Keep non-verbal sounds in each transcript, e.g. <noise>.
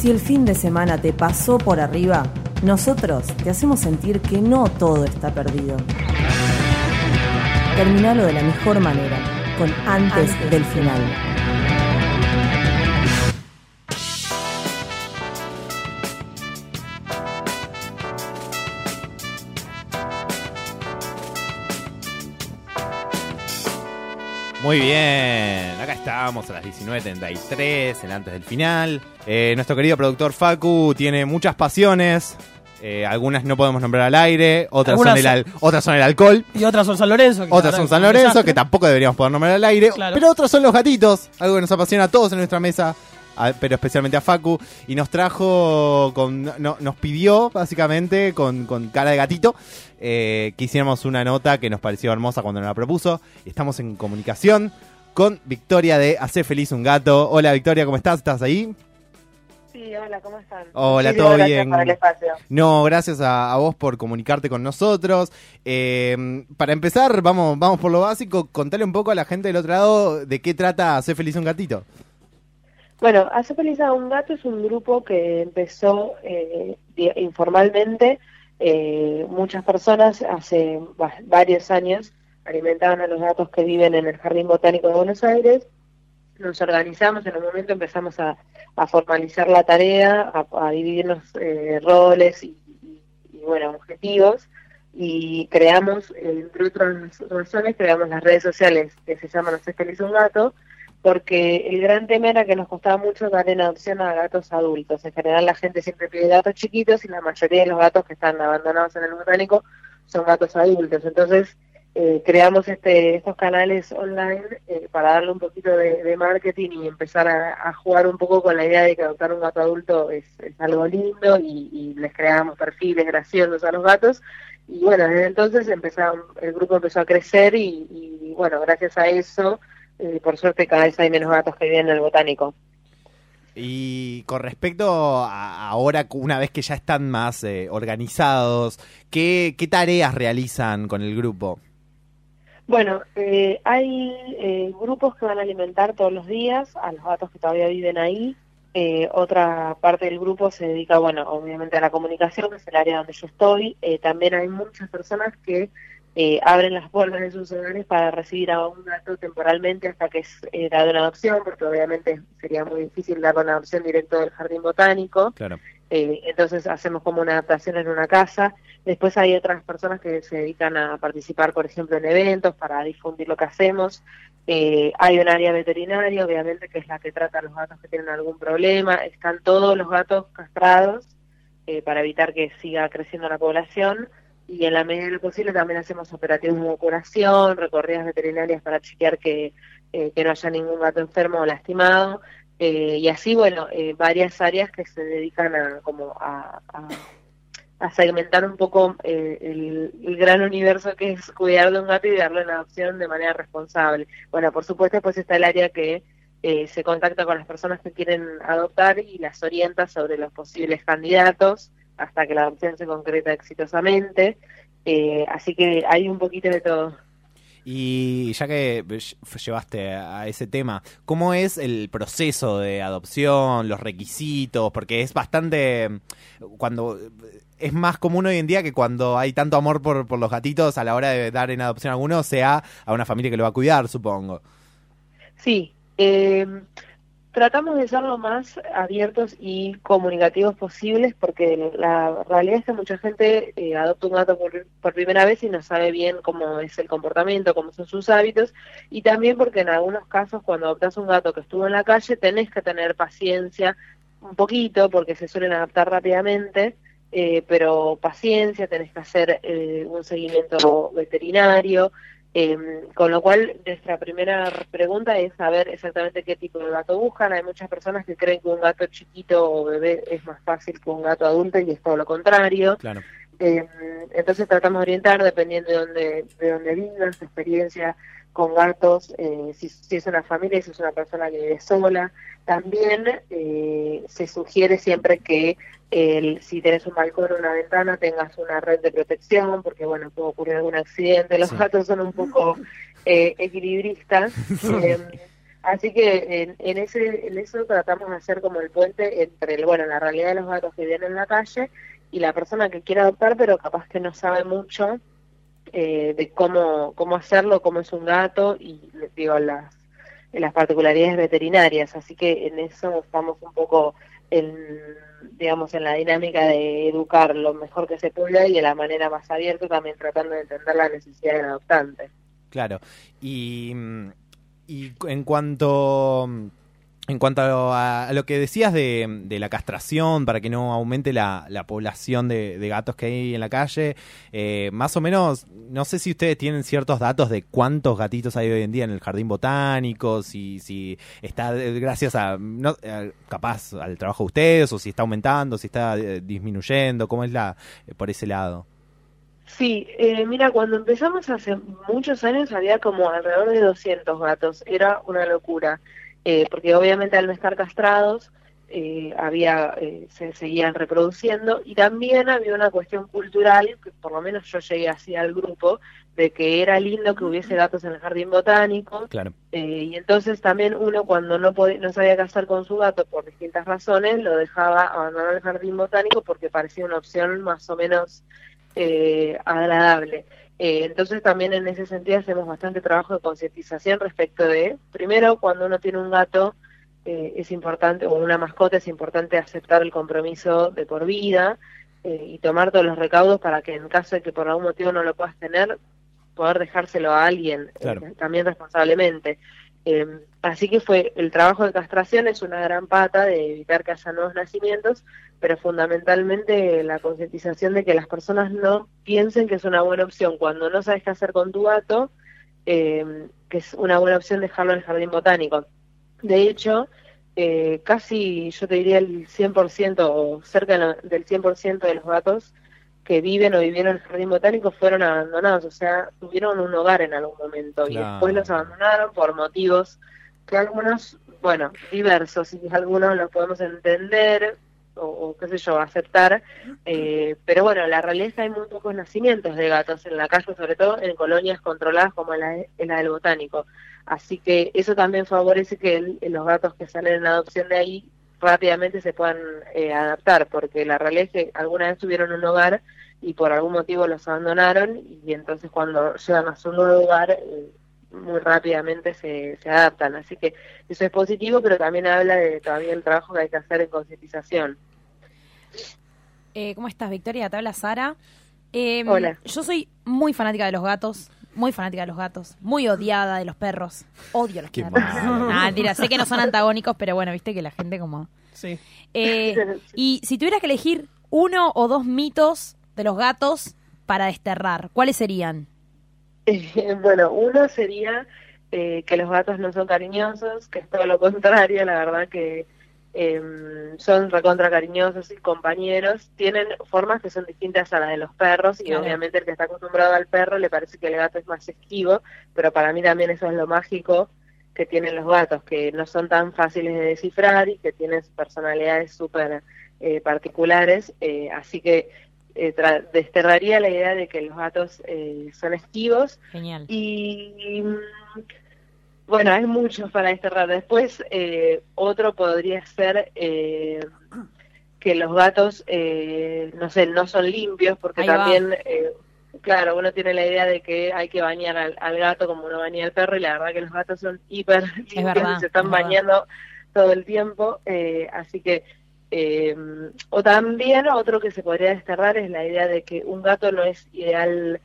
Si el fin de semana te pasó por arriba, nosotros te hacemos sentir que no todo está perdido. Terminalo de la mejor manera, con antes, del final. Muy bien, acá estamos a las 19.33, en antes del final. Eh, nuestro querido productor Facu tiene muchas pasiones. eh, algunas no podemos nombrar al aire, otras son, el, son- al- otras son el alcohol, Y otras son San Lorenzo. que otras la son San es un Lorenzo, que tampoco deberíamos poder nombrar al aire, Claro. pero otros son los gatitos, algo que nos apasiona a todos en nuestra mesa, a- pero especialmente a Facu, y nos trajo, con, no- nos pidió básicamente con, con cara de gatito eh, que hiciéramos una nota que nos pareció hermosa cuando nos la propuso. Estamos en comunicación con Victoria de Hacer Feliz un Gato. Hola Victoria, ¿cómo estás? ¿Estás ahí? Sí, hola, ¿cómo están? Hola, Muchísimas ¿todo gracias bien? por el espacio. No, gracias a, a vos por comunicarte con nosotros. Eh, para empezar, vamos, vamos por lo básico. Contale un poco a la gente del otro lado de qué trata Hacer Feliz un Gatito. Bueno, Hace Feliz a un Gato es un grupo que empezó eh, informalmente. Eh, muchas personas hace va- varios años alimentaban a los gatos que viven en el Jardín Botánico de Buenos Aires. Nos organizamos, en un momento empezamos a, a formalizar la tarea, a, a dividirnos eh, roles y, y- bueno, objetivos. Y creamos, eh, entre otras razones, creamos las redes sociales que se llaman Hace Feliz un Gato, porque el gran tema era que nos costaba mucho dar en adopción a gatos adultos. En general la gente siempre pide gatos chiquitos y la mayoría de los gatos que están abandonados en el botánico son gatos adultos. Entonces eh, creamos este, estos canales online eh, para darle un poquito de, marketing y empezar a, jugar un poco con la idea de que adoptar un gato adulto es, algo lindo y, les creamos perfiles graciosos a los gatos. Y bueno, desde entonces empezaron, el grupo empezó a crecer y, bueno, gracias a eso eh, por suerte cada vez hay menos gatos que viven en el botánico. Y con respecto a ahora, una vez que ya están más organizados, ¿qué, ¿qué tareas realizan con el grupo? Bueno, eh, hay eh, grupos que van a alimentar todos los días a los gatos que todavía viven ahí. Eh, otra parte del grupo se dedica, bueno, obviamente a la comunicación, que es el área donde yo estoy. Eh, también hay muchas personas que eh, abren las puertas de sus hogares para recibir a un gato temporalmente hasta que es dado en adopción, porque obviamente sería muy difícil dar una adopción directo del jardín botánico. Claro. Entonces hacemos como una adaptación en una casa. Después hay otras personas que se dedican a participar, por ejemplo, en eventos para difundir lo que hacemos. Eh, hay un área veterinaria, obviamente, que es la que trata a los gatos que tienen algún problema. Están todos los gatos castrados eh, para evitar que siga creciendo la población. Y en la medida de lo posible también hacemos operativos de curación, recorridas veterinarias para chequear que, eh, que no haya ningún gato enfermo o lastimado. Eh, y así, bueno, varias áreas que se dedican a, como a- a segmentar un poco eh, el, gran universo que es cuidar de un gato y darlo en adopción de manera responsable. Bueno, por supuesto, pues está el área que eh, se contacta con las personas que quieren adoptar y las orienta sobre los posibles candidatos hasta que la adopción se concreta exitosamente. Eh, así que hay un poquito de todo. Y ya que llevaste a ese tema, ¿cómo es el proceso de adopción, los requisitos? Porque es bastante... cuando Es más común hoy en día que cuando hay tanto amor por, por los gatitos a la hora de dar en adopción a alguno, sea a una familia que lo va a cuidar, supongo. Sí, eh, tratamos de ser lo más abiertos y comunicativos posibles porque la realidad es que mucha gente eh, adopta un gato por, primera vez y no sabe bien cómo es el comportamiento, cómo son sus hábitos y también porque en algunos casos cuando adoptas un gato que estuvo en la calle tenés que tener paciencia un poquito porque se suelen adaptar rápidamente. eh, pero paciencia, tenés que hacer eh, un seguimiento veterinario, eh, con lo cual, nuestra primera pregunta es saber exactamente qué tipo de gato buscan. Hay muchas personas que creen que un gato chiquito o bebé es más fácil que un gato adulto y es todo lo contrario. Claro. Eh, entonces tratamos de orientar dependiendo de dónde, de dónde vivan, su experiencia con gatos, eh, si, si es una familia, si es una persona que vive sola. También eh, se sugiere siempre que el, si tenés un balcón o una ventana tengas una red de protección, porque bueno, puede ocurrir algún accidente. Los Sí. gatos son un poco eh, equilibristas. <laughs> Eh, Así que en, en, ese, en eso tratamos de hacer como el puente entre, el, bueno, la realidad de los gatos que viven en la calle y la persona que quiere adoptar, pero capaz que no sabe mucho eh, de cómo, cómo hacerlo, cómo es un gato y, digo, las, las particularidades veterinarias. Así que en eso estamos un poco en, digamos, en la dinámica de educar lo mejor que se pueda y de la manera más abierta también tratando de entender la necesidad del adoptante. Claro. Y mm, y en cuanto en cuanto a, lo que decías de, la castración para que no aumente la, población de, gatos que hay en la calle, eh, más o menos, no sé si ustedes tienen ciertos datos de cuántos gatitos hay hoy en día en el jardín botánico, si, si está gracias a, no, capaz al trabajo de ustedes, o si está aumentando, si está eh, disminuyendo, cómo es la por ese lado. Sí, eh, mira, cuando empezamos hace muchos años había como alrededor de 200 gatos, era una locura, eh, porque obviamente al no estar castrados eh, había se seguían reproduciendo y también había una cuestión cultural, que por lo menos yo llegué así al grupo, de que era lindo que hubiese gatos en el jardín botánico. Claro. y entonces también uno cuando no, podía, no sabía casar con su gato por distintas razones, lo dejaba abandonar el jardín botánico porque parecía una opción más o menos eh, agradable. Eh, entonces también en ese sentido hacemos bastante trabajo de concientización respecto de, primero, cuando uno tiene un gato, eh, es importante, o una mascota, es importante aceptar el compromiso de por vida y tomar todos los recaudos para que en caso de que por algún motivo no lo puedas tener, poder dejárselo a alguien también responsablemente. Así que fue el trabajo de castración es una gran pata de evitar que haya nuevos nacimientos, pero fundamentalmente la concientización de que las personas no piensen que es una buena opción cuando no sabes qué hacer con tu gato, eh, que es una buena opción dejarlo en el jardín botánico. De hecho, eh, casi yo te diría el 100% o cerca del 100% de los gatos que viven o vivieron en el jardín botánico fueron abandonados, o sea, tuvieron un hogar en algún momento y después los abandonaron por motivos que algunos, bueno, diversos y algunos los podemos entender, o, qué sé yo, aceptar. Eh, pero bueno, la realidad es que hay muy pocos nacimientos de gatos en la calle, sobre todo en colonias controladas como la, la del botánico. Así que eso también favorece que los gatos que salen en adopción de ahí rápidamente se puedan eh, adaptar, porque la realidad es que alguna vez tuvieron un hogar y por algún motivo los abandonaron y entonces cuando llegan a su nuevo hogar eh, muy rápidamente se, se adaptan. Así que eso es positivo, pero también habla de todavía el trabajo que hay que hacer en concientización. Eh, ¿Cómo estás, Victoria? Te habla Sara. Em, Hola. Yo soy muy fanática de los gatos, muy fanática de los gatos, muy odiada de los perros. Odio a los perros. Ah, sé que no son antagónicos, pero bueno, viste que la gente como... Sí. Eh, <laughs> y si tuvieras que elegir uno o dos mitos de los gatos para desterrar, ¿cuáles serían? bueno, uno sería eh, que los gatos no son cariñosos, que es todo lo contrario, la verdad que eh, son recontra cariñosos y compañeros, tienen formas que son distintas a las de los perros y obviamente el que está acostumbrado al perro le parece que el gato es más esquivo, pero para mí también eso es lo mágico que tienen los gatos, que no son tan fáciles de descifrar y que tienen personalidades súper eh, particulares, eh, así que eh, desterraría la idea de que los gatos eh, son esquivos. Genial. Y, bueno, hay muchos para desterrar. Después, eh, otro podría ser eh, que los gatos, no sé, no son limpios, porque también, claro, uno tiene la idea de que hay que bañar al, gato como uno baña al perro, y la verdad que los gatos son hiper limpios y se están bañando todo el tiempo. así que eh, o también otro que se podría desterrar es la idea de que un gato no es ideal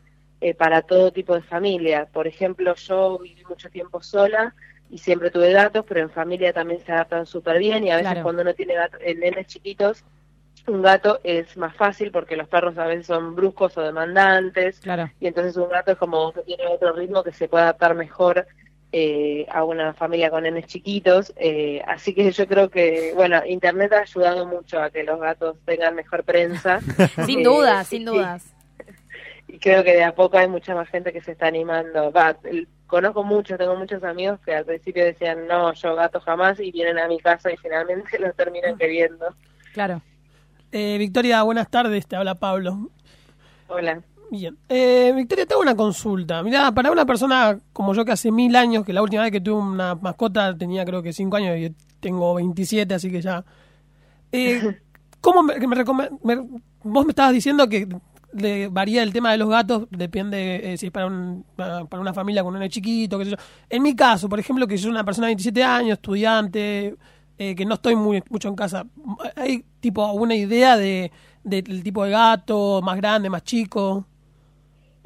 eh, para todo tipo de familia. Por ejemplo, yo viví mucho tiempo sola y siempre tuve gatos, pero en familia también se adaptan súper bien y a veces cuando uno tiene gato, en eh, nenes chiquitos, un gato es más fácil porque los perros a veces son bruscos o demandantes y entonces un gato es como que tiene otro ritmo que se puede adaptar mejor eh, a una familia con nenes chiquitos. Eh, así que yo creo que, bueno, Internet ha ayudado mucho a que los gatos tengan mejor prensa. <laughs> sin dudas, sin dudas. Y creo que de a poco hay mucha más gente que se está animando. Va, conozco muchos, tengo muchos amigos que al principio decían, no, yo gato jamás, y vienen a mi casa y finalmente <laughs> los terminan queriendo. Claro. Eh, Victoria, buenas tardes, te habla Pablo. Hola. Bien. Eh, Victoria, tengo una consulta. Mira, para una persona como yo que hace mil años, que la última vez que tuve una mascota tenía creo que cinco años y tengo 27, así que ya... Eh, <laughs> ¿Cómo me, me- Vos me estabas diciendo que le varía el tema de los gatos, depende eh, si es para, un- para una familia con un chiquito, qué sé yo. En mi caso, por ejemplo, que soy una persona de 27 años, estudiante, eh, que no estoy muy mucho en casa, ¿hay tipo una idea de del tipo de gato, más grande, más chico?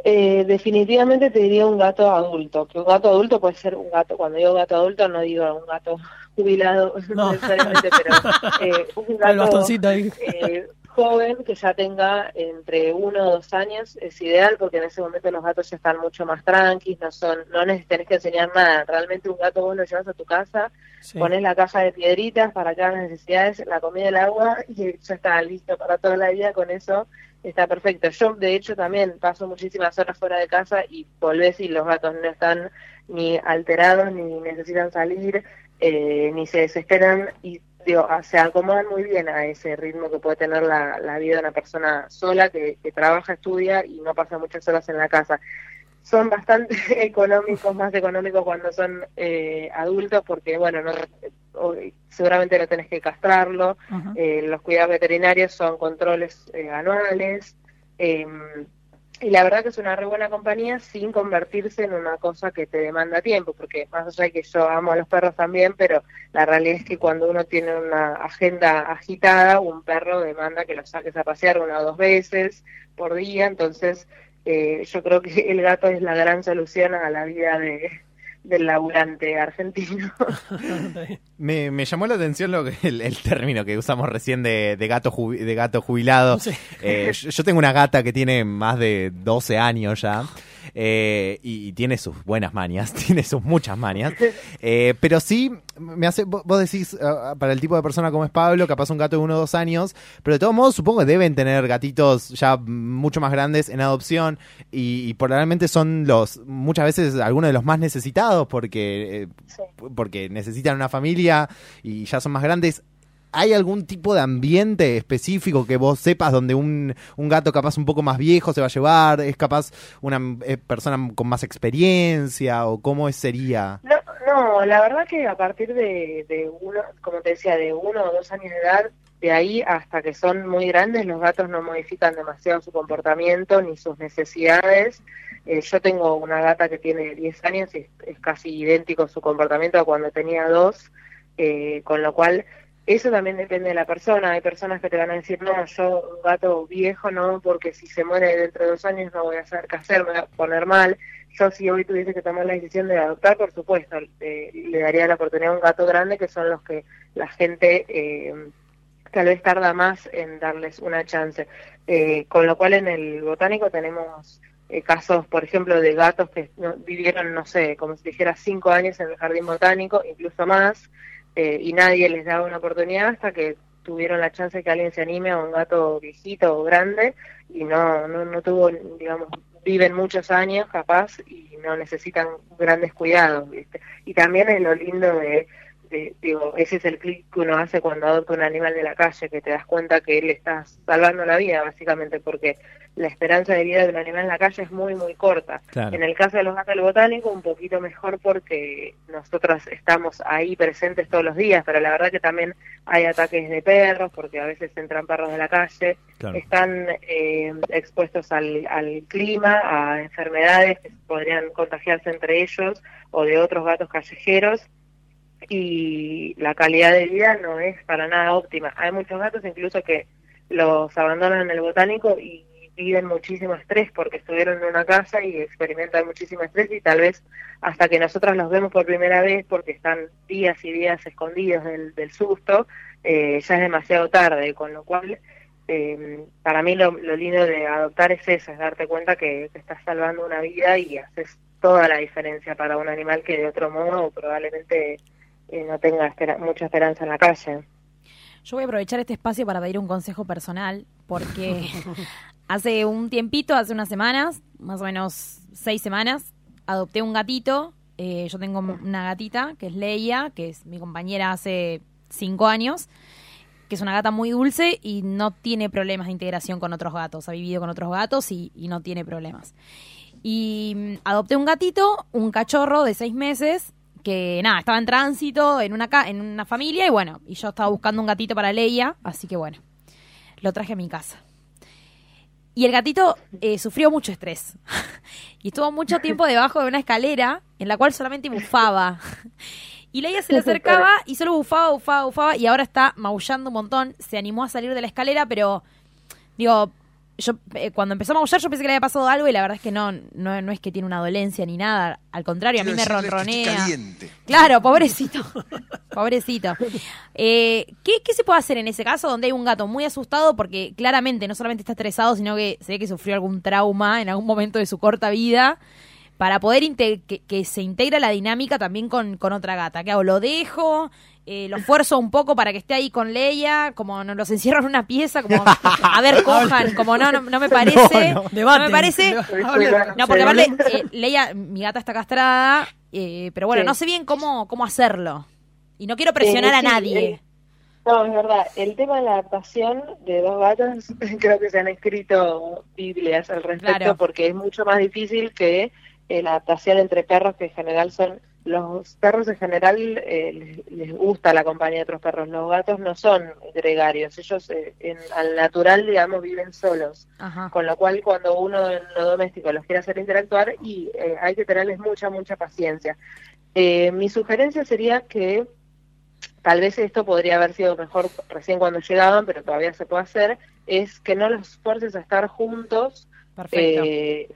Eh, definitivamente te diría un gato adulto, que un gato adulto puede ser un gato, cuando digo gato adulto no digo un gato jubilado <laughs> No. necesariamente, pero <laughs> eh, un El gato bastoncito ahí. eh, joven que ya tenga entre uno o dos años es ideal porque en ese momento los gatos ya están mucho más tranquilos, no son, no les tenés que enseñar nada, realmente un gato vos lo llevas a tu casa, Sí. pones la caja de piedritas para cada las necesidades, la comida y el agua y ya está listo para toda la vida, con eso está perfecto. Yo de hecho también paso muchísimas horas fuera de casa y volvés y los gatos no están ni alterados, ni necesitan salir, eh, ni se desesperan y digo, ah, se acomodan muy bien a ese ritmo que puede tener la, la vida de una persona sola que, que trabaja, estudia y no pasa muchas horas en la casa. Son bastante <laughs> económicos, más económicos cuando son eh, adultos, porque bueno, no, seguramente no tenés que castrarlo, eh, los cuidados veterinarios son controles eh, anuales, eh, y la verdad que es una re buena compañía sin convertirse en una cosa que te demanda tiempo, porque más allá de que yo amo a los perros también, pero la realidad es que cuando uno tiene una agenda agitada, un perro demanda que lo saques a pasear una o dos veces por día, entonces eh, yo creo que <laughs> el gato es la gran solución a la vida de, del laburante argentino. <laughs> Me, me llamó la atención lo que, el, el término que usamos recién de, de gato jubi- de gato jubilado. Sí. Eh, yo, yo tengo una gata que tiene más de 12 años ya. Eh, y, y tiene sus buenas mañas, <laughs> tiene sus muchas mañas. Eh, pero sí, me hace, vos decís, ah, para el tipo de persona como es Pablo, capaz un gato de uno o dos años, pero de todos modos supongo que deben tener gatitos ya mucho más grandes en adopción y, y probablemente son los, muchas veces algunos de los más necesitados porque, eh, Sí. porque necesitan una familia y ya son más grandes. ¿Hay algún tipo de ambiente específico que vos sepas donde un, un gato capaz un poco más viejo se va a llevar? ¿Es capaz una eh, persona con más experiencia o cómo sería? No, no, la verdad que a partir de, de uno, como te decía, de uno o dos años de edad, de ahí hasta que son muy grandes, los gatos no modifican demasiado su comportamiento ni sus necesidades. Eh, yo tengo una gata que tiene 10 años y es, es casi idéntico su comportamiento a cuando tenía dos, eh, con lo cual eso también depende de la persona. Hay personas que te van a decir, no, yo gato viejo no, porque si se muere dentro de dos años no voy a saber qué hacer, me voy a poner mal. Yo si hoy tuviese que tomar la decisión de adoptar, por supuesto, eh, le daría la oportunidad a un gato grande, que son los que la gente eh, tal vez tarda más en darles una chance. Eh, con lo cual en el botánico tenemos eh, casos, por ejemplo, de gatos que no- vivieron, no sé, como si dijera cinco años en el jardín botánico, incluso más, eh, y nadie les daba una oportunidad hasta que tuvieron la chance que alguien se anime a un gato viejito o grande y no, no, no tuvo, digamos, viven muchos años capaz y no necesitan grandes cuidados, ¿viste? Y también es lo lindo de, de- digo, ese es el clic que uno hace cuando adopta un animal de la calle, que te das cuenta que él está salvando la vida, básicamente, porque la esperanza de vida de un animal en la calle es muy, muy corta. Claro. En el caso de los gatos del botánico, un poquito mejor porque nosotras estamos ahí presentes todos los días, pero la verdad que también hay ataques de perros, porque a veces entran perros de la calle, Claro. están eh, expuestos al, al clima, a enfermedades que podrían contagiarse entre ellos o de otros gatos callejeros y la calidad de vida no es para nada óptima. Hay muchos gatos incluso que los abandonan en el botánico y viven muchísimo estrés porque estuvieron en una casa y experimentan muchísimo estrés y tal vez hasta que nosotras los vemos por primera vez porque están días y días escondidos del, del susto, eh, ya es demasiado tarde, con lo cual eh, para mí lo, lo lindo de adoptar es eso, es darte cuenta que te estás salvando una vida y haces toda la diferencia para un animal que de otro modo probablemente eh, no tenga espera- mucha esperanza en la calle. Yo voy a aprovechar este espacio para pedir un consejo personal, porque <laughs> hace un tiempito, hace unas semanas, más o menos seis semanas, adopté un gatito. Eh, yo tengo una gatita que es Leia, que es mi compañera hace cinco años. que es una gata muy dulce y no tiene problemas de integración con otros gatos. Ha vivido con otros gatos y, y no tiene problemas. Y mm, adopté un gatito, un cachorro de seis meses, que nada, estaba en tránsito en una, en una familia y bueno, y yo estaba buscando un gatito para Leia, así que bueno, lo traje a mi casa. Y el gatito eh, sufrió mucho estrés. <laughs> y estuvo mucho tiempo debajo de una escalera en la cual solamente bufaba. <laughs> Y Leia se le acercaba y solo bufaba, bufaba, bufaba. Y ahora está maullando un montón. Se animó a salir de la escalera, pero digo, yo eh, cuando empezó a maullar yo pensé que le había pasado algo y la verdad es que no, no, no es que tiene una dolencia ni nada. Al contrario, a mí me ronronea. caliente. Claro, pobrecito. <laughs> pobrecito. Eh, ¿qué, ¿Qué se puede hacer en ese caso donde hay un gato muy asustado porque claramente no solamente está estresado, sino que se ve que sufrió algún trauma en algún momento de su corta vida? Para poder que, que se integre la dinámica también con, con otra gata. ¿Qué hago? ¿Lo dejo? Eh, ¿Lo esfuerzo un poco para que esté ahí con Leia? Como no los encierro en una pieza, como <laughs> a ver, cojan, como no, no, no me parece. No, me parece. No, porque aparte, eh, Leia, mi gata está castrada, eh, pero bueno, Sí. no sé bien cómo, cómo hacerlo. Y no quiero presionar Eh, a nadie. No, es verdad. El tema de la adaptación de dos gatos, <laughs> creo que se han escrito Biblias al respecto Claro. porque es mucho más difícil que eh, la adaptación entre perros, que en general son. Los perros en general eh, les, les gusta la compañía de otros perros. Los gatos no son gregarios. Ellos, eh, en, al natural, digamos, viven solos. Ajá. Con lo cual, cuando uno en lo doméstico los quiere hacer interactuar, y eh, hay que tenerles mucha, mucha paciencia. Eh, mi sugerencia sería que tal vez esto podría haber sido mejor recién cuando llegaban, pero todavía se puede hacer, es que no los fuerces a estar juntos. Perfecto. Eh,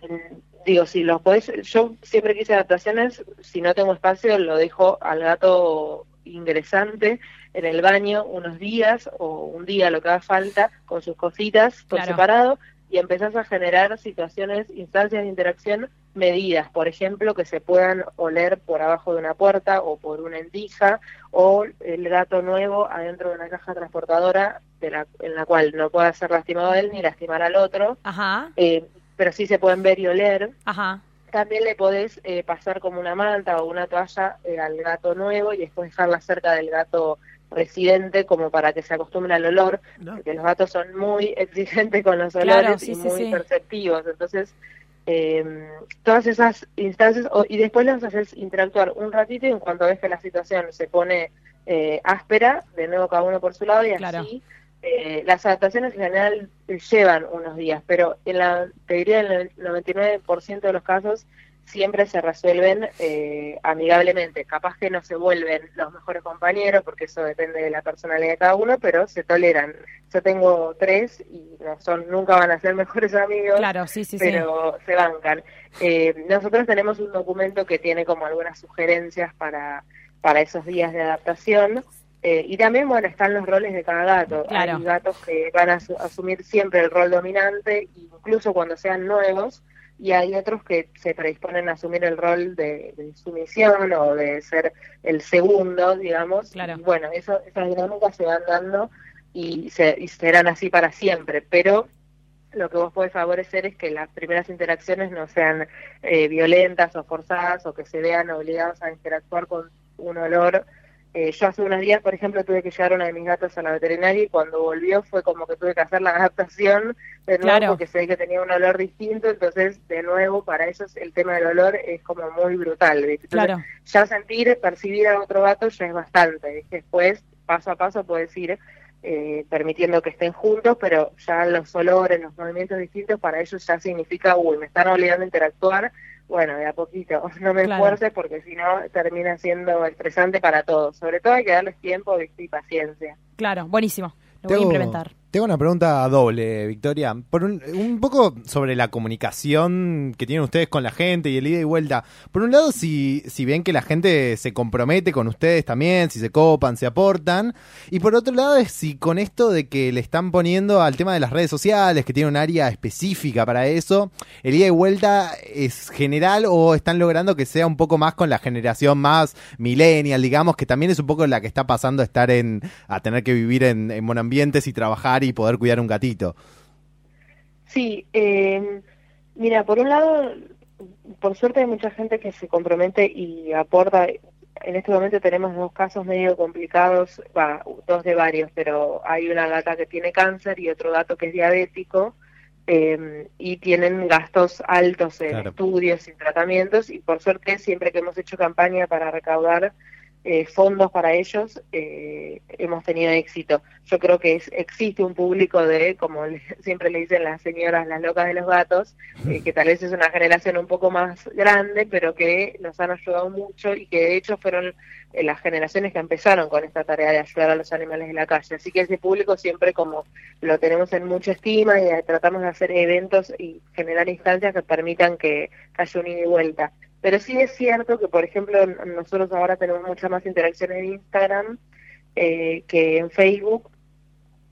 digo, si los podés, yo siempre quise adaptaciones, si no tengo espacio lo dejo al gato ingresante en el baño unos días o un día lo que haga falta con sus cositas por Claro. separado y empezás a generar situaciones, instancias de interacción medidas, por ejemplo, que se puedan oler por abajo de una puerta o por una endija o el gato nuevo adentro de una caja transportadora de la, en la cual no pueda ser lastimado él ni lastimar al otro, Ajá, eh, pero sí se pueden ver y oler. ajá. También le podés eh, pasar como una manta o una toalla eh, al gato nuevo y después dejarla cerca del gato residente como para que se acostumbre al olor, No. porque los gatos son muy <laughs> exigentes con los Claro, olores sí, y sí, muy sí. perceptivos. Entonces, eh, todas esas instancias, o- y después los haces interactuar un ratito y en cuanto ves que la situación se pone eh, áspera, de nuevo cada uno por su lado y Claro. así. eh, las adaptaciones en general llevan unos días, pero en la, te diría en el 99% de los casos siempre se resuelven eh, amigablemente. Capaz que no se vuelven los mejores compañeros, porque eso depende de la personalidad de cada uno, pero se toleran. Yo tengo tres y no son, nunca van a ser <laughs> mejores amigos, Claro, sí, sí, sí. pero se bancan. Eh, nosotros tenemos un documento que tiene como algunas sugerencias para, para esos días de adaptación. eh, y también, bueno, están los roles de cada gato. Claro. Hay gatos que van a asu- asumir siempre el rol dominante, incluso cuando sean nuevos, y hay otros que se predisponen a asumir el rol de, de sumisión o de ser el segundo, digamos. Claro. Y bueno, eso, esas dinámicas se van dando y, se, y serán así para siempre, pero lo que vos podés favorecer es que las primeras interacciones no sean eh, violentas o forzadas o que se vean obligados a interactuar con un olor. Eh, yo hace unos días, por ejemplo, tuve que llevar una de mis gatos a la veterinaria y cuando volvió fue como que tuve que hacer la adaptación de nuevo Claro. porque se ve que tenía un olor distinto, entonces de nuevo para ellos el tema del olor es como muy brutal. ¿viste? Entonces, Claro, ya sentir, percibir a otro gato ya es bastante. Después, paso a paso, puedes ir eh, permitiendo que estén juntos, pero ya los olores, los movimientos distintos, para ellos ya significa, uy, me están obligando a interactuar. Bueno, de a poquito, <laughs> no me Claro. esfuerces porque si no termina siendo estresante para todos. Sobre todo hay que darles tiempo ¿viste? y paciencia. claro, buenísimo. Lo voy a implementar. Tengo una pregunta doble, Victoria. Por un, poco sobre la comunicación que tienen ustedes con la gente y el ida y vuelta. Por un lado, si, si ven que la gente se compromete con ustedes también, si se copan, se aportan. Y por otro lado, es si con esto de que le están poniendo al tema de las redes sociales, que tiene un área específica para eso, el ida y vuelta es general o están logrando que sea un poco más con la generación más millennial, digamos, que también es un poco la que está pasando a estar en, a tener que vivir en, en monoambientes y trabajar y poder cuidar un gatito. Sí, eh, mira, por un lado, por suerte hay mucha gente que se compromete y aporta. en este momento tenemos dos casos medio complicados, va, dos de varios, pero hay una gata que tiene cáncer y otro gato que es diabético. eh, y tienen gastos altos en Claro. estudios y tratamientos y por suerte siempre que hemos hecho campaña para recaudar eh, fondos para ellos eh, hemos tenido éxito. Yo creo que es- existe un público de, como le- <laughs> siempre le dicen las señoras, las locas de los gatos, eh, que tal vez es una generación un poco más grande, pero que nos han ayudado mucho y que de hecho fueron eh, las generaciones que empezaron con esta tarea de ayudar a los animales de la calle. Así que ese público siempre como lo tenemos en mucha estima y eh, tratamos de hacer eventos y generar instancias que permitan que haya un ida y vuelta. Pero sí es cierto que, por ejemplo, nosotros ahora tenemos mucha más interacción en Instagram eh, que en Facebook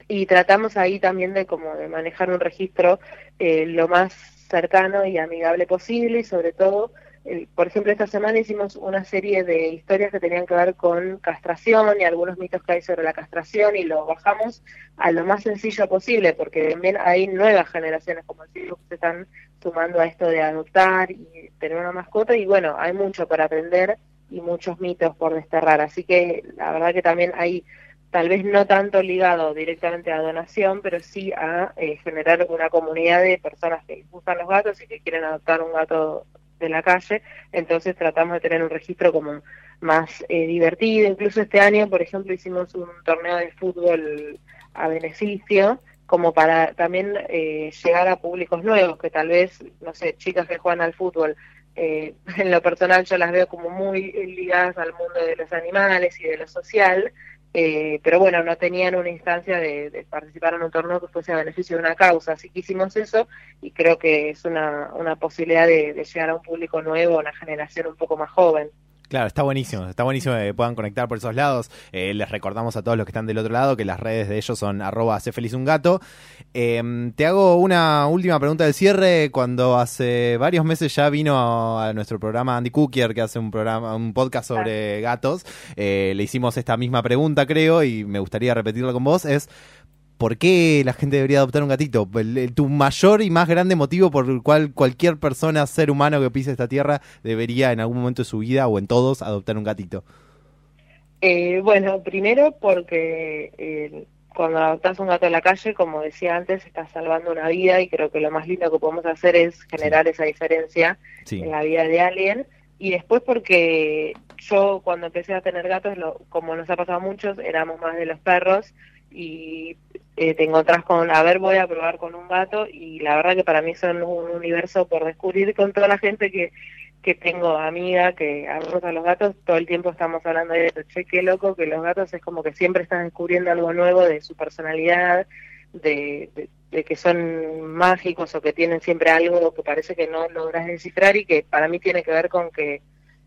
y tratamos ahí también de como de manejar un registro eh, lo más cercano y amigable posible y sobre todo el- por ejemplo esta semana hicimos una serie de historias que tenían que ver con castración y algunos mitos que hay sobre la castración y lo bajamos a lo más sencillo posible porque también hay nuevas generaciones como decimos que se están sumando a esto de adoptar y tener una mascota y bueno hay mucho para aprender y muchos mitos por desterrar. Así que la verdad que también hay tal vez no tanto ligado directamente a donación, pero sí a eh, generar una comunidad de personas que gustan los gatos y que quieren adoptar un gato de la calle. Entonces tratamos de tener un registro como más eh, divertido. Incluso este año, por ejemplo, hicimos un torneo de fútbol a beneficio como para también eh, llegar a públicos nuevos, que tal vez, no sé, chicas que juegan al fútbol, eh, <laughs> en lo personal yo las veo como muy ligadas al mundo de los animales y de lo social, eh, pero bueno, no tenían una instancia de, de participar en un torneo que fuese a beneficio de una causa, así que hicimos eso y creo que es una, una posibilidad de, de llegar a un público nuevo, a una generación un poco más joven. Claro, está buenísimo, está buenísimo que puedan conectar por esos lados. Eh, les recordamos a todos los que están del otro lado que las redes de ellos son arroba hace feliz un gato. Eh, te hago una última pregunta de cierre. Cuando hace varios meses ya vino a, a nuestro programa Andy Cookier, que hace un programa, un podcast sobre gatos, eh, le hicimos esta misma pregunta, creo, y me gustaría repetirla con vos, es ¿por qué la gente debería adoptar un gatito? El- el- tu mayor y más grande motivo por el cual cualquier persona, ser humano que pise esta tierra, debería en algún momento de su vida o en todos adoptar un gatito. Eh, bueno, primero porque eh, cuando adoptas un gato en la calle, como decía antes, estás salvando una vida y creo que lo más lindo que podemos hacer es generar esa diferencia Sí. en la vida de alguien. Y después porque yo cuando empecé a tener gatos, lo, como nos ha pasado a muchos, éramos más de los perros y eh, te encontrás con, a ver, voy a probar con un gato y la verdad que para mí son un universo por descubrir con toda la gente que, que tengo amiga, que amamos a los gatos, todo el tiempo estamos hablando de eso, che, qué loco que los gatos es como que siempre están descubriendo algo nuevo de su personalidad, de, de, de que son mágicos o que tienen siempre algo que parece que no logras descifrar y que para mí tiene que ver con que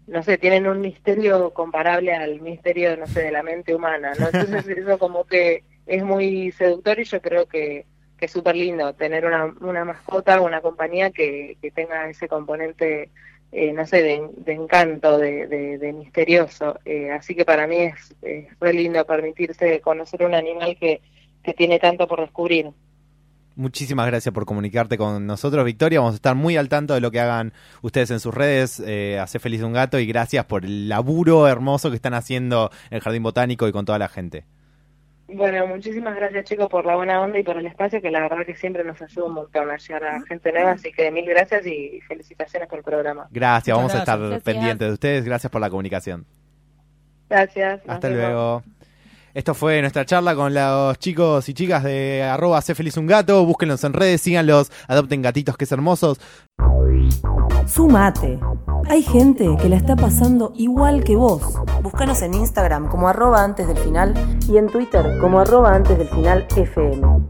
no sé, tienen un misterio comparable al misterio, no sé, de la mente humana, ¿no? Entonces <laughs> eso como que es muy seductor y yo creo que, es súper lindo tener una, una mascota, una compañía que, que tenga ese componente, eh, no sé, de, encanto, de, de, de misterioso. Eh, así que para mí es, es re lindo permitirse conocer un animal que, que tiene tanto por descubrir. Muchísimas gracias por comunicarte con nosotros, Victoria. Vamos a estar muy al tanto de lo que hagan ustedes en sus redes. Eh, hace feliz un gato y gracias por el laburo hermoso que están haciendo en el Jardín Botánico y con toda la gente. Bueno, muchísimas gracias chicos por la buena onda y por el espacio que la verdad que siempre nos ayuda un montón a llegar a gente nueva, así que mil gracias y felicitaciones por el programa. Gracias, Muchas vamos a estar gracias. pendientes de ustedes. Gracias por la comunicación. Gracias. Hasta vemos. luego. Esto fue nuestra charla con los chicos y chicas de arroba Sé feliz un gato. Búsquenlos en redes, síganlos, adopten gatitos que es hermosos. Sumate. Hay gente que la está pasando igual que vos. Búscanos en Instagram como arroba antes del final y en Twitter como arroba antes del final FM.